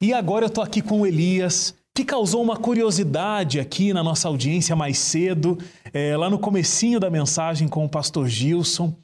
E agora eu tô aqui com o Elias, que causou uma curiosidade aqui na nossa audiência mais cedo, é, lá no comecinho da mensagem com o pastor Gilson.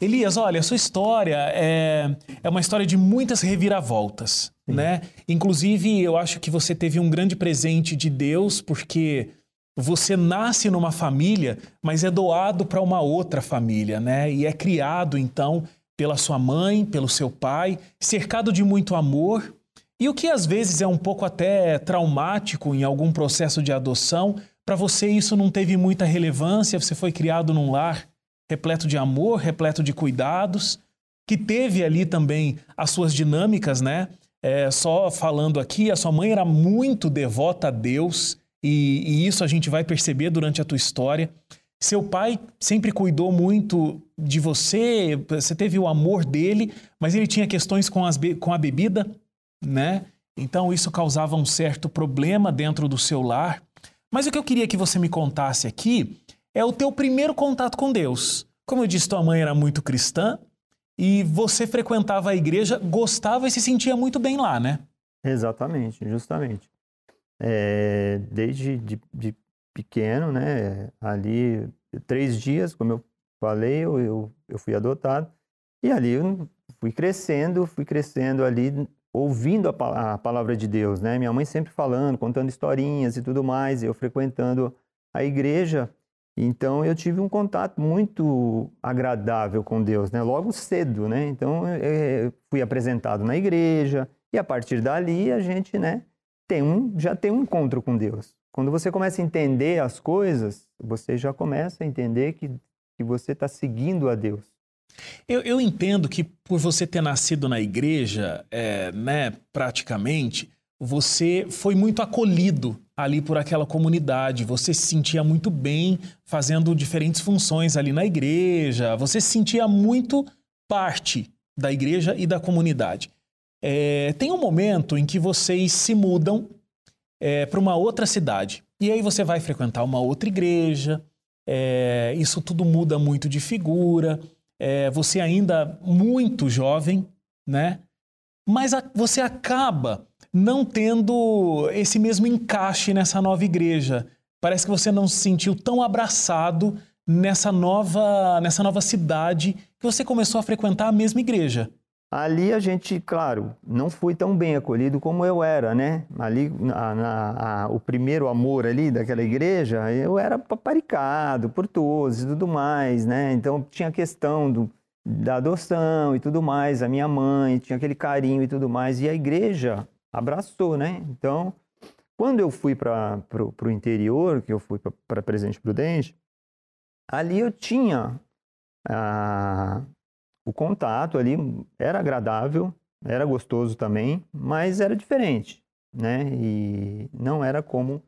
Elias, olha, a sua história é, é uma história de muitas reviravoltas, Sim. né? Inclusive, eu acho que você teve um grande presente de Deus, porque você nasce numa família, mas é doado para uma outra família, né? E é criado, então, pela sua mãe, pelo seu pai, cercado de muito amor e o que às vezes é um pouco até traumático em algum processo de adoção, para você isso não teve muita relevância, você foi criado num lar repleto de amor, repleto de cuidados, que teve ali também as suas dinâmicas, né? É, só falando aqui, a sua mãe era muito devota a Deus, e, e isso a gente vai perceber durante a tua história. Seu pai sempre cuidou muito de você, você teve o amor dele, mas ele tinha questões com, as, com a bebida, né? Então isso causava um certo problema dentro do seu lar. Mas o que eu queria que você me contasse aqui é o teu primeiro contato com Deus. Como eu disse, tua mãe era muito cristã e você frequentava a igreja, gostava e se sentia muito bem lá, né? Exatamente, justamente. É, desde de, de, pequeno, né? Ali, três dias, como eu falei, eu, eu, eu fui adotado. E ali eu fui crescendo, fui crescendo ali ouvindo a, a, palavra de Deus, né? Minha mãe sempre falando, contando historinhas e tudo mais, eu frequentando a igreja, então eu tive um contato muito agradável com Deus, né? Logo cedo, né? Então eu fui apresentado na igreja e a partir dali a gente, né? Tem um, já tem um encontro com Deus. Quando você começa a entender as coisas, você já começa a entender que, que você está seguindo a Deus. Eu, eu, entendo que por você ter nascido na igreja, é, né, praticamente, você foi muito acolhido ali por aquela comunidade, você se sentia muito bem fazendo diferentes funções ali na igreja, você se sentia muito parte da igreja e da comunidade. É, tem um momento em que vocês se mudam é, para uma outra cidade. E aí você vai frequentar uma outra igreja, é, isso tudo muda muito de figura é, você ainda muito jovem, né? Mas a, você acaba não tendo esse mesmo encaixe nessa nova igreja. Parece que você não se sentiu tão abraçado nessa nova, nessa nova cidade que você começou a frequentar a mesma igreja. Ali a gente, claro, não fui tão bem acolhido como eu era, né? Ali, na, na, a, o primeiro amor ali daquela igreja, eu era paparicado por todos e tudo mais, né? Então tinha a questão do, da adoção e tudo mais, a minha mãe tinha aquele carinho e tudo mais, e a igreja abraçou, né? Então, quando eu fui para o interior, que eu fui para Presidente Prudente, ali eu tinha a, o contato ali era agradável, era gostoso também, mas era diferente, né? E não era como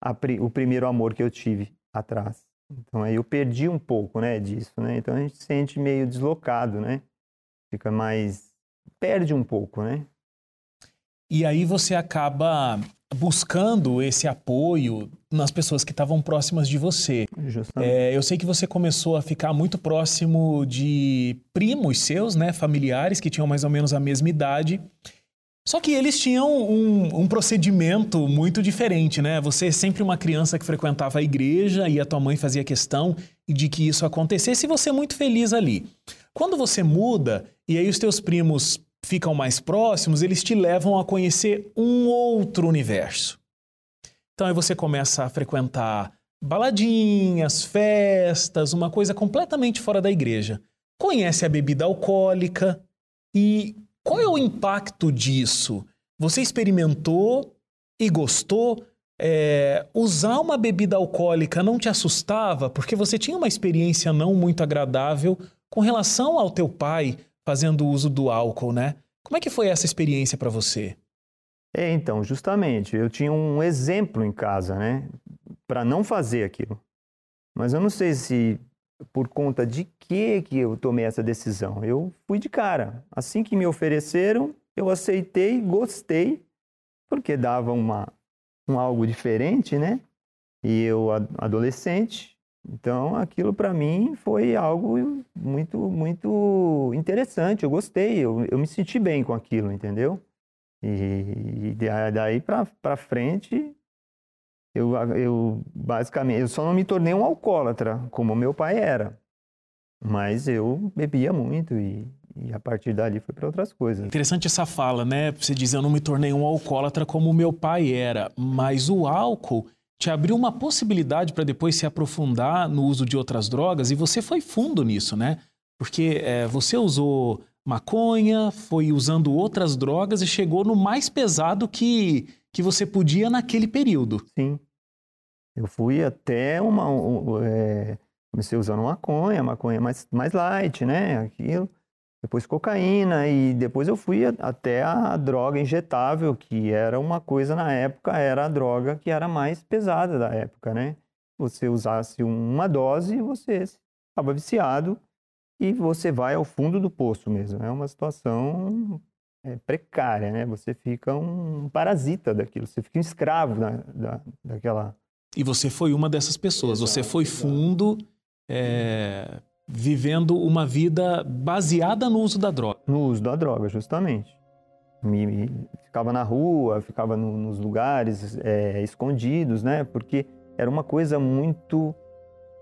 a, o primeiro amor que eu tive atrás. Então aí eu perdi um pouco, né, disso, né? Então a gente se sente meio deslocado, né? Fica mais perde um pouco, né? E aí você acaba buscando esse apoio nas pessoas que estavam próximas de você. É, eu sei que você começou a ficar muito próximo de primos seus, né, familiares que tinham mais ou menos a mesma idade. Só que eles tinham um, um, procedimento muito diferente, né? Você é sempre uma criança que frequentava a igreja e a tua mãe fazia questão de que isso acontecesse e você é muito feliz ali. Quando você muda e aí os teus primos ficam mais próximos, eles te levam a conhecer um outro universo. Então aí você começa a frequentar baladinhas, festas, uma coisa completamente fora da igreja. Conhece a bebida alcoólica e qual é o impacto disso? Você experimentou e gostou? É, usar uma bebida alcoólica não te assustava porque você tinha uma experiência não muito agradável com relação ao teu pai, fazendo uso do álcool, né? Como é que foi essa experiência para você? É, então, justamente, eu tinha um exemplo em casa, né, para não fazer aquilo. Mas eu não sei se por conta de que que eu tomei essa decisão. Eu fui de cara. Assim que me ofereceram, eu aceitei, gostei, porque dava uma um algo diferente, né? E eu adolescente, então, aquilo para mim foi algo muito, muito interessante. Eu gostei, eu, eu me senti bem com aquilo, entendeu? E, E daí para frente, eu, eu basicamente, eu só não me tornei um alcoólatra, como meu pai era. Mas eu bebia muito e, e a partir dali foi para outras coisas. Interessante essa fala, né? Você diz, eu não me tornei um alcoólatra como meu pai era, mas o álcool te abriu uma possibilidade para depois se aprofundar no uso de outras drogas e você foi fundo nisso, né? Porque é, você usou maconha, foi usando outras drogas e chegou no mais pesado que, que você podia naquele período. Sim. Eu fui até uma. Um, é, comecei usando maconha, maconha mais, mais light, né? Aquilo. Depois cocaína e depois eu fui até a droga injetável, que era uma coisa na época, era a droga que era mais pesada da época, né? Você usasse uma dose, você estava viciado e você vai ao fundo do poço mesmo. É uma situação é, precária, né? Você fica um parasita daquilo, você fica um escravo da, da, daquela. E você foi uma dessas pessoas. Exato, você foi fundo, é, vivendo uma vida baseada no uso da droga. No uso da droga, justamente. Me, me ficava na rua, ficava no, nos lugares é, escondidos, né? Porque era uma coisa muito.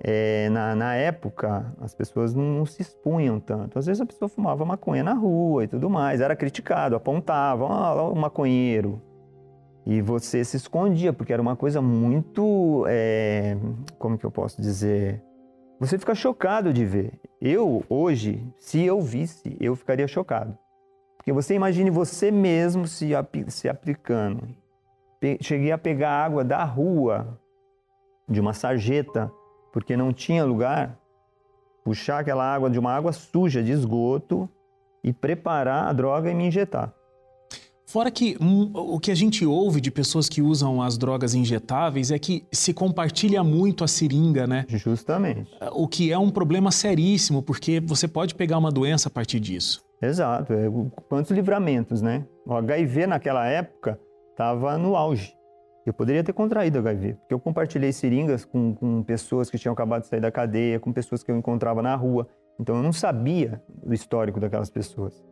É, na, na, época, as pessoas não, não, se expunham tanto. Às vezes a pessoa fumava maconha na rua e tudo mais, era criticado, apontavam, ah, o maconheiro. E você se escondia, porque era uma coisa muito. É, como que eu posso dizer? Você fica chocado de ver. Eu, hoje, se eu visse, eu ficaria chocado. Porque você imagine você mesmo se, se aplicando. Cheguei a pegar água da rua, de uma sarjeta, porque não tinha lugar, puxar aquela água de uma água suja de esgoto e preparar a droga e me injetar. Fora que um, o que a gente ouve de pessoas que usam as drogas injetáveis é que se compartilha muito a seringa, né? Justamente. O que é um problema seríssimo, porque você pode pegar uma doença a partir disso. Exato. É, quantos livramentos, né? O HIV naquela época estava no auge. Eu poderia ter contraído HIV, porque eu compartilhei seringas com, com pessoas que tinham acabado de sair da cadeia, com pessoas que eu encontrava na rua. Então eu não sabia do histórico daquelas pessoas.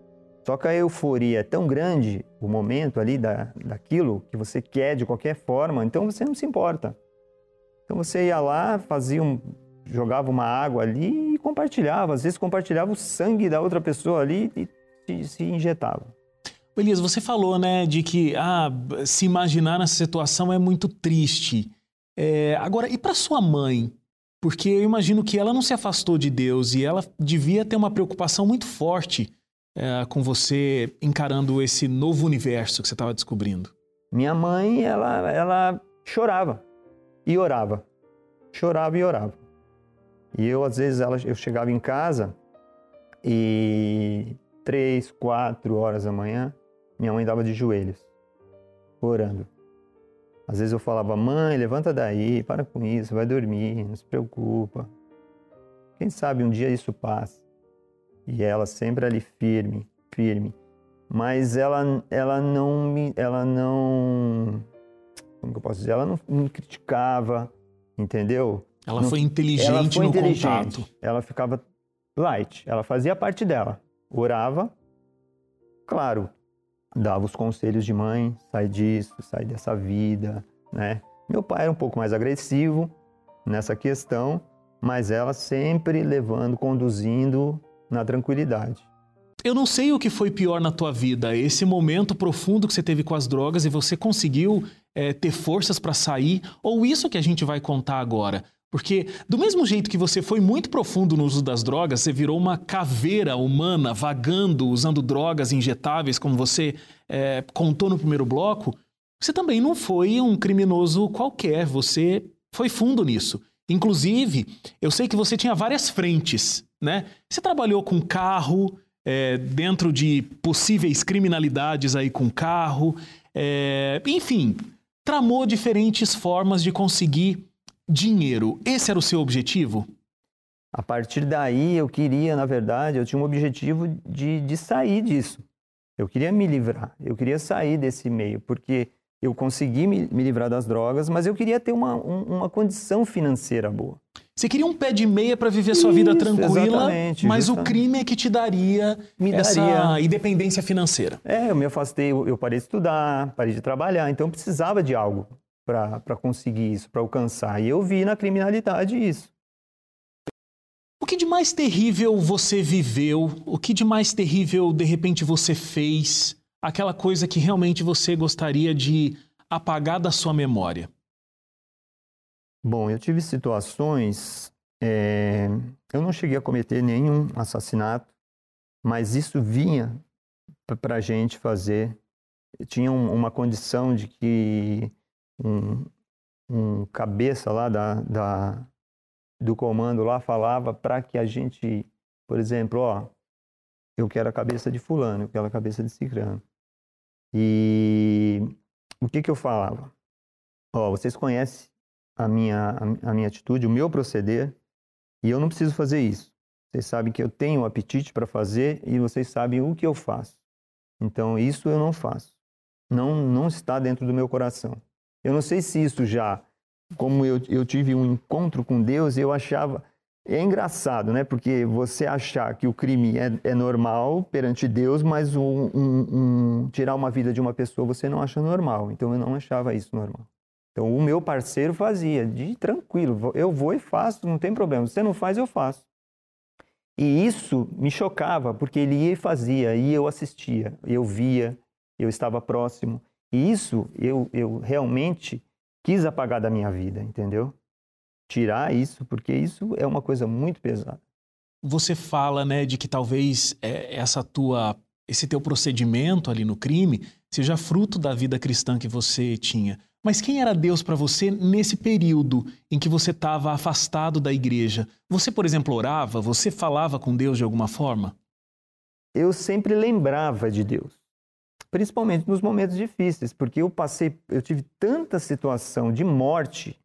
Só que a euforia é tão grande, o momento ali da, daquilo que você quer de qualquer forma, então você não se importa. Então você ia lá, fazia um, jogava uma água ali e compartilhava. Às vezes compartilhava o sangue da outra pessoa ali e, e se injetava. Elias, você falou, né, de que ah, se imaginar nessa situação é muito triste. É, agora, e para sua mãe? Porque eu imagino que ela não se afastou de Deus e ela devia ter uma preocupação muito forte é, com você encarando esse novo universo que você estava descobrindo? Minha mãe, ela, ela chorava e orava. Chorava e orava. E eu, às vezes, ela, eu chegava em casa e três, quatro horas da manhã, minha mãe dava de joelhos, orando. Às vezes eu falava, mãe, levanta daí, para com isso, vai dormir, não se preocupa. Quem sabe um dia isso passa. E ela sempre ali firme, firme. Mas ela, ela não me, ela não, como que eu posso dizer? Ela não me criticava, entendeu? Ela não, foi inteligente ela foi no inteligente. contato. Ela ficava light, ela fazia a parte dela. Orava, claro, dava os conselhos de mãe, sai disso, sai dessa vida, né? Meu pai era um pouco mais agressivo nessa questão, mas ela sempre levando, conduzindo na tranquilidade. Eu não sei o que foi pior na tua vida, esse momento profundo que você teve com as drogas e você conseguiu é, ter forças para sair, ou isso que a gente vai contar agora. Porque, do mesmo jeito que você foi muito profundo no uso das drogas, você virou uma caveira humana vagando, usando drogas injetáveis, como você é, contou no primeiro bloco, você também não foi um criminoso qualquer, você foi fundo nisso. Inclusive, eu sei que você tinha várias frentes, né? Você trabalhou com carro, é, dentro de possíveis criminalidades aí com carro, é, enfim, tramou diferentes formas de conseguir dinheiro. Esse era o seu objetivo? A partir daí, eu queria, na verdade, eu tinha um objetivo de, de sair disso. Eu queria me livrar, eu queria sair desse meio, porque eu consegui me, me livrar das drogas, mas eu queria ter uma, um, uma condição financeira boa. Você queria um pé de meia para viver sua vida tranquila, mas o crime é que te daria Me essa daria. independência financeira. É, eu me afastei, eu parei de estudar, parei de trabalhar, então eu precisava de algo para conseguir isso, para alcançar. E eu vi na criminalidade isso. O que de mais terrível você viveu? O que de mais terrível de repente você fez? Aquela coisa que realmente você gostaria de apagar da sua memória? Bom, eu tive situações. É, eu não cheguei a cometer nenhum assassinato, mas isso vinha para a gente fazer. Tinha um, uma condição de que um, um cabeça lá da, da, do comando lá falava para que a gente, por exemplo, ó, eu quero a cabeça de fulano, eu quero a cabeça de cicrano. E o que que eu falava? Ó, vocês conhecem a minha, a, minha atitude, o meu proceder, e eu não preciso fazer isso. Vocês sabem que eu tenho apetite para fazer e vocês sabem o que eu faço. Então, isso eu não faço. Não, não está dentro do meu coração. Eu não sei se isso já, como eu, eu tive um encontro com Deus, eu achava. É engraçado, né? Porque você achar que o crime é, é normal perante Deus, mas um, um, um, tirar uma vida de uma pessoa você não acha normal. Então eu não achava isso normal. Então, o meu parceiro fazia, de tranquilo, eu vou e faço, não tem problema. Você não faz, eu faço. E isso me chocava, porque ele ia e fazia, e eu assistia, eu via, eu estava próximo. E isso eu, eu realmente quis apagar da minha vida, entendeu? Tirar isso, porque isso é uma coisa muito pesada. Você fala, né, de que talvez é, essa tua, esse teu procedimento ali no crime seja fruto da vida cristã que você tinha. Mas quem era Deus para você nesse período em que você estava afastado da igreja? Você, por exemplo, orava? Você falava com Deus de alguma forma? Eu sempre lembrava de Deus, principalmente nos momentos difíceis, porque eu passei, eu tive tanta situação de morte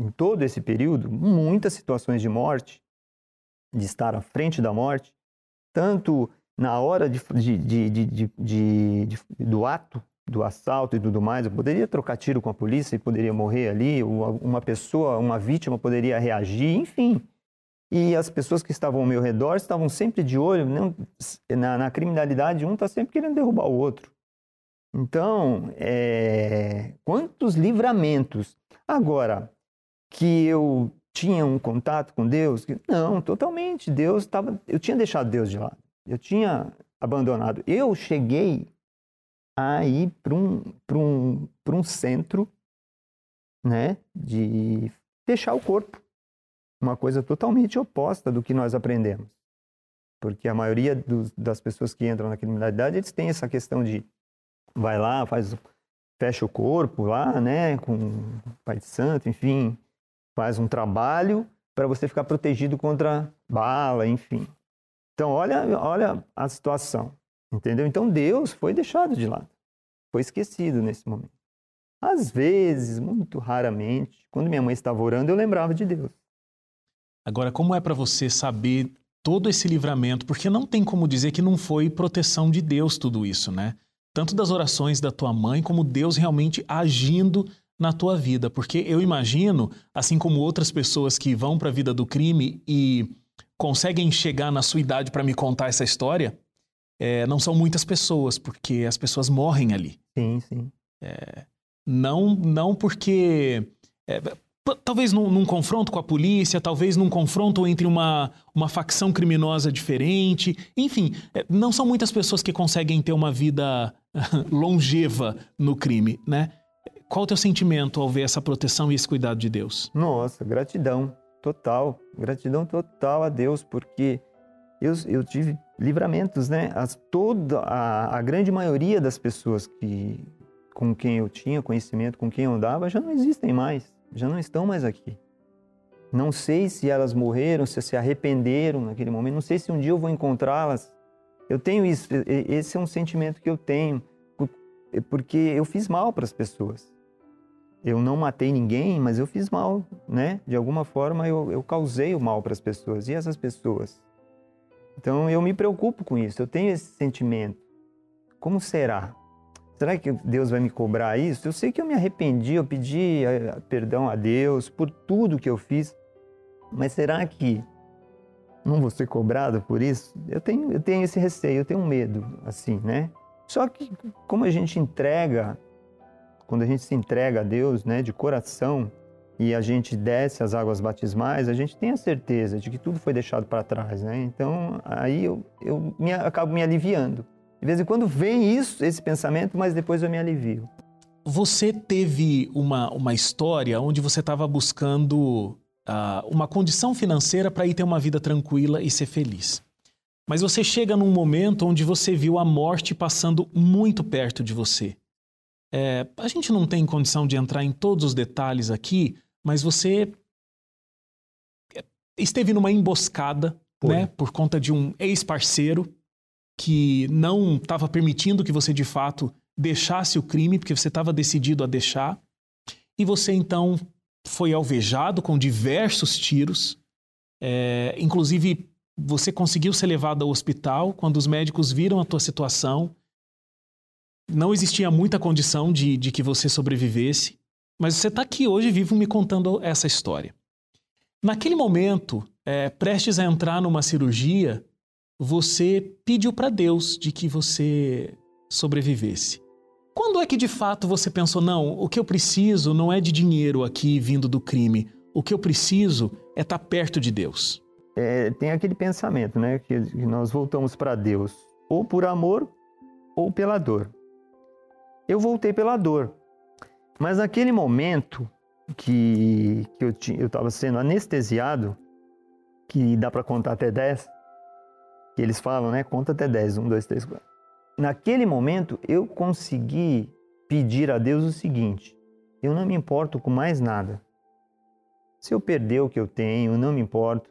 em todo esse período, muitas situações de morte, de estar à frente da morte, tanto na hora de, de, de, do ato do assalto e tudo mais, eu poderia trocar tiro com a polícia e poderia morrer ali, uma pessoa, uma vítima poderia reagir, enfim. E as pessoas que estavam ao meu redor estavam sempre de olho na, na, criminalidade, um está sempre querendo derrubar o outro. Então, é, quantos livramentos. Agora, que eu tinha um contato com Deus? Não, totalmente. Deus estava. Eu tinha deixado Deus de lado. Eu tinha abandonado. Eu cheguei a ir para um, um, um centro né, de fechar o corpo. Uma coisa totalmente oposta do que nós aprendemos. Porque a maioria dos, das pessoas que entram na criminalidade, eles têm essa questão de vai lá, faz, fecha o corpo lá, né, com Pai de Santo, enfim, faz um trabalho para você ficar protegido contra bala, enfim. Então, olha, olha a situação. Entendeu? Então Deus foi deixado de lado. Foi esquecido nesse momento. Às vezes, muito raramente, quando minha mãe estava orando, eu lembrava de Deus. Agora, como é para você saber todo esse livramento? Porque não tem como dizer que não foi proteção de Deus tudo isso, né? Tanto das orações da tua mãe, como Deus realmente agindo na tua vida. Porque eu imagino, assim como outras pessoas que vão para a vida do crime e conseguem chegar na sua idade para me contar essa história, é, não são muitas pessoas, porque as pessoas morrem ali. Sim, sim. É, não, não porque. É, talvez num, num, confronto com a polícia, talvez num confronto entre uma, uma facção criminosa diferente. Enfim, é, não são muitas pessoas que conseguem ter uma vida longeva no crime, né? Qual o teu sentimento ao ver essa proteção e esse cuidado de Deus? Nossa, gratidão total. Gratidão total a Deus, porque eu, eu tive livramentos, né? As, toda a, a grande maioria das pessoas que com quem eu tinha conhecimento, com quem eu andava, já não existem mais, já não estão mais aqui. Não sei se elas morreram, se se arrependeram naquele momento, não sei se um dia eu vou encontrá-las. Eu tenho isso, esse é um sentimento que eu tenho, porque eu fiz mal para as pessoas. Eu não matei ninguém, mas eu fiz mal, né? De alguma forma eu, eu causei o mal para as pessoas. E essas pessoas então eu me preocupo com isso, eu tenho esse sentimento. Como será? Será que Deus vai me cobrar isso? Eu sei que eu me arrependi, eu pedi eh, perdão a Deus por tudo que eu fiz, Mas será que não vou ser cobrado por isso? Eu tenho, eu tenho esse receio, eu tenho um medo, assim, né? Só que como a gente entrega, quando a gente se entrega a Deus, né, de coração, e a gente desce as águas batismais, a gente tem a certeza de que tudo foi deixado para trás, né? Então, aí eu, eu me, acabo me aliviando. De vez em quando vem isso, esse pensamento, mas depois eu me alivio. Você teve uma, uma história onde você estava buscando uh, uma condição financeira para ir ter uma vida tranquila e ser feliz. Mas você chega num momento onde você viu a morte passando muito perto de você. É, a gente não tem condição de entrar em todos os detalhes aqui, mas você esteve numa emboscada, né, por conta de um ex-parceiro que não estava permitindo que você de fato deixasse o crime, porque você estava decidido a deixar, e você então foi alvejado com diversos tiros, é, inclusive você conseguiu ser levado ao hospital quando os médicos viram a tua situação. Não existia muita condição de, de que você sobrevivesse. Mas você está aqui hoje vivo me contando essa história. Naquele momento, é, prestes a entrar numa cirurgia, você pediu para Deus de que você sobrevivesse. Quando é que de fato você pensou, não, o que eu preciso não é de dinheiro aqui vindo do crime, o que eu preciso é estar tá perto de Deus? É, tem aquele pensamento, né, que nós voltamos para Deus ou por amor ou pela dor. Eu voltei pela dor, mas naquele momento que, que eu estava sendo anestesiado, que dá para contar até 10, que eles falam, né? Conta até 10, 1, 2, 3, 4. Naquele momento eu consegui pedir a Deus o seguinte: eu não me importo com mais nada. Se eu perder o que eu tenho, não me importo.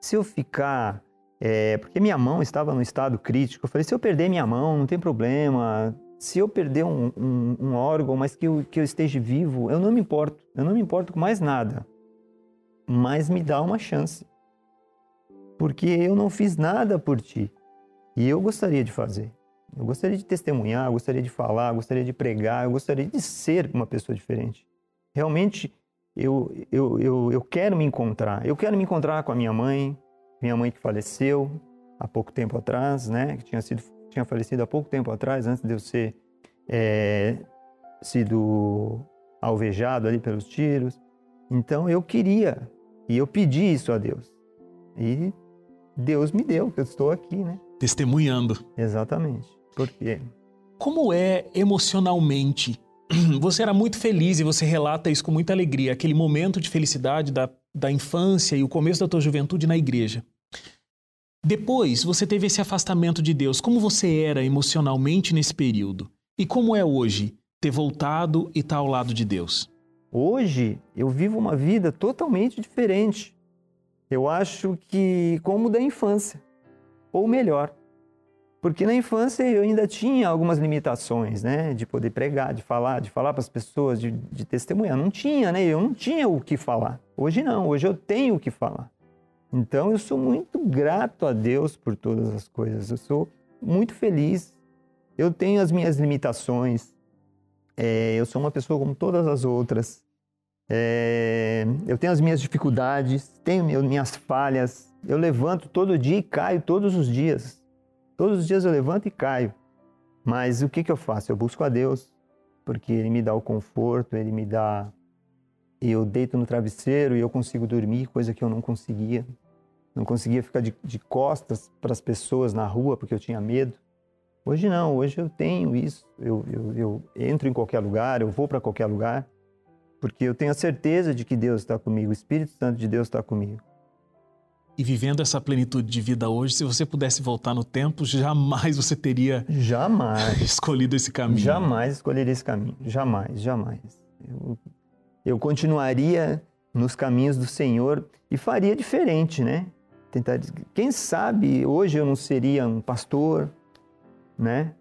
Se eu ficar. É, porque minha mão estava no estado crítico. Eu falei: se eu perder minha mão, não tem problema se eu perder um, um, um, órgão, mas que eu, que eu esteja vivo, eu não me importo. Eu não me importo com mais nada. Mas me dá uma chance. Porque eu não fiz nada por ti. E eu gostaria de fazer. Eu gostaria de testemunhar, eu gostaria de falar, eu gostaria de pregar, eu gostaria de ser uma pessoa diferente. Realmente, eu, eu, eu, eu quero me encontrar. Eu quero me encontrar com a minha mãe, minha mãe que faleceu há pouco tempo atrás, né? Que tinha sido tinha falecido há pouco tempo atrás, antes de eu ser é, sido alvejado ali pelos tiros. Então eu queria e eu pedi isso a Deus. E Deus me deu, que eu estou aqui, né? Testemunhando. Exatamente. Por quê? Como é emocionalmente? Você era muito feliz e você relata isso com muita alegria, aquele momento de felicidade da, da infância e o começo da tua juventude na igreja. Depois, você teve esse afastamento de Deus. Como você era emocionalmente nesse período? E como é hoje ter voltado e estar tá ao lado de Deus? Hoje, eu vivo uma vida totalmente diferente. Eu acho que como da infância, ou melhor. Porque na infância eu ainda tinha algumas limitações, né? De poder pregar, de falar, de falar para as pessoas, de, de testemunhar. Não tinha, né? Eu não tinha o que falar. Hoje não, hoje eu tenho o que falar. Então eu sou muito grato a Deus por todas as coisas. Eu sou muito feliz. Eu tenho as minhas limitações. É, eu sou uma pessoa como todas as outras. É, eu tenho as minhas dificuldades, tenho minhas falhas. Eu levanto todo dia e caio todos os dias. Todos os dias eu levanto e caio. Mas o que, que eu faço? Eu busco a Deus, porque Ele me dá o conforto, Ele me dá eu deito no travesseiro e eu consigo dormir, coisa que eu não conseguia. Não conseguia ficar de, de costas para as pessoas na rua porque eu tinha medo. Hoje não, hoje eu tenho isso. Eu, eu, eu entro em qualquer lugar, eu vou para qualquer lugar, porque eu tenho a certeza de que Deus está comigo, o Espírito Santo de Deus está comigo. E vivendo essa plenitude de vida hoje, se você pudesse voltar no tempo, jamais você teria jamais escolhido esse caminho. Jamais escolheria esse caminho, jamais, jamais. Eu eu continuaria nos caminhos do Senhor e faria diferente, né? Tentar, quem sabe hoje eu não seria um pastor, né?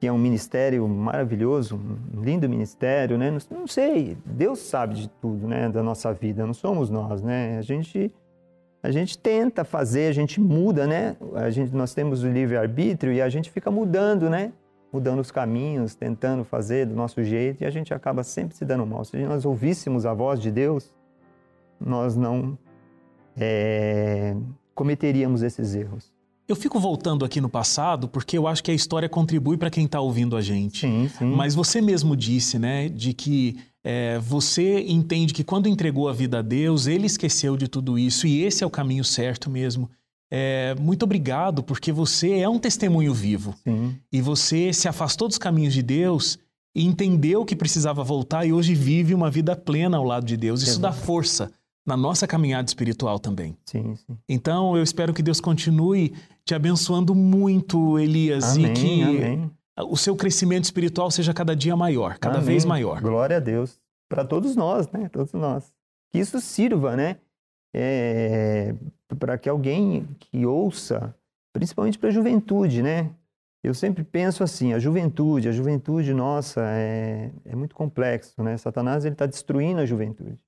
Que é um ministério maravilhoso, um lindo ministério, né? Não, sei, Deus sabe de tudo, né? Da nossa vida, não somos nós, né? A gente a gente tenta fazer, a gente muda, né? A gente, nós temos o livre arbítrio e a gente fica mudando, né? mudando os caminhos, tentando fazer do nosso jeito e a gente acaba sempre se dando mal. Se nós ouvíssemos a voz de Deus, nós não é, cometeríamos esses erros. Eu fico voltando aqui no passado porque eu acho que a história contribui para quem está ouvindo a gente. Sim, sim. Mas você mesmo disse, né, de que é, você entende que quando entregou a vida a Deus, ele esqueceu de tudo isso e esse é o caminho certo mesmo. É, muito obrigado, porque você é um testemunho vivo. Sim. E você se afastou dos caminhos de Deus e entendeu que precisava voltar e hoje vive uma vida plena ao lado de Deus. Isso dá força na nossa caminhada espiritual também. Sim, sim. Então eu espero que Deus continue te abençoando muito, Elias, Amém, e que amém. o seu crescimento espiritual seja cada dia maior, cada Amém. vez maior. Glória a Deus. Para todos nós, né? Todos nós. Que isso sirva, né? É, para que alguém que ouça, principalmente para a juventude, né? Eu sempre penso assim, a juventude, a juventude nossa é, é muito complexo, né? Satanás ele está destruindo a juventude.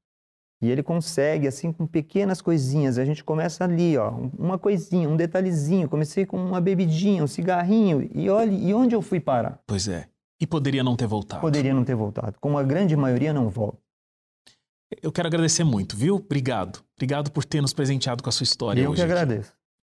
E ele consegue, assim, com pequenas coisinhas. A gente começa ali, ó, uma coisinha, um detalhezinho. Comecei com uma bebidinha, um cigarrinho. E olhe, e onde eu fui parar? Pois é. E poderia não ter voltado. Poderia não ter voltado. Como a grande maioria não volta. Eu quero agradecer muito, viu? Obrigado. Obrigado por ter nos presenteado com a sua história Eu hoje. que agradeço.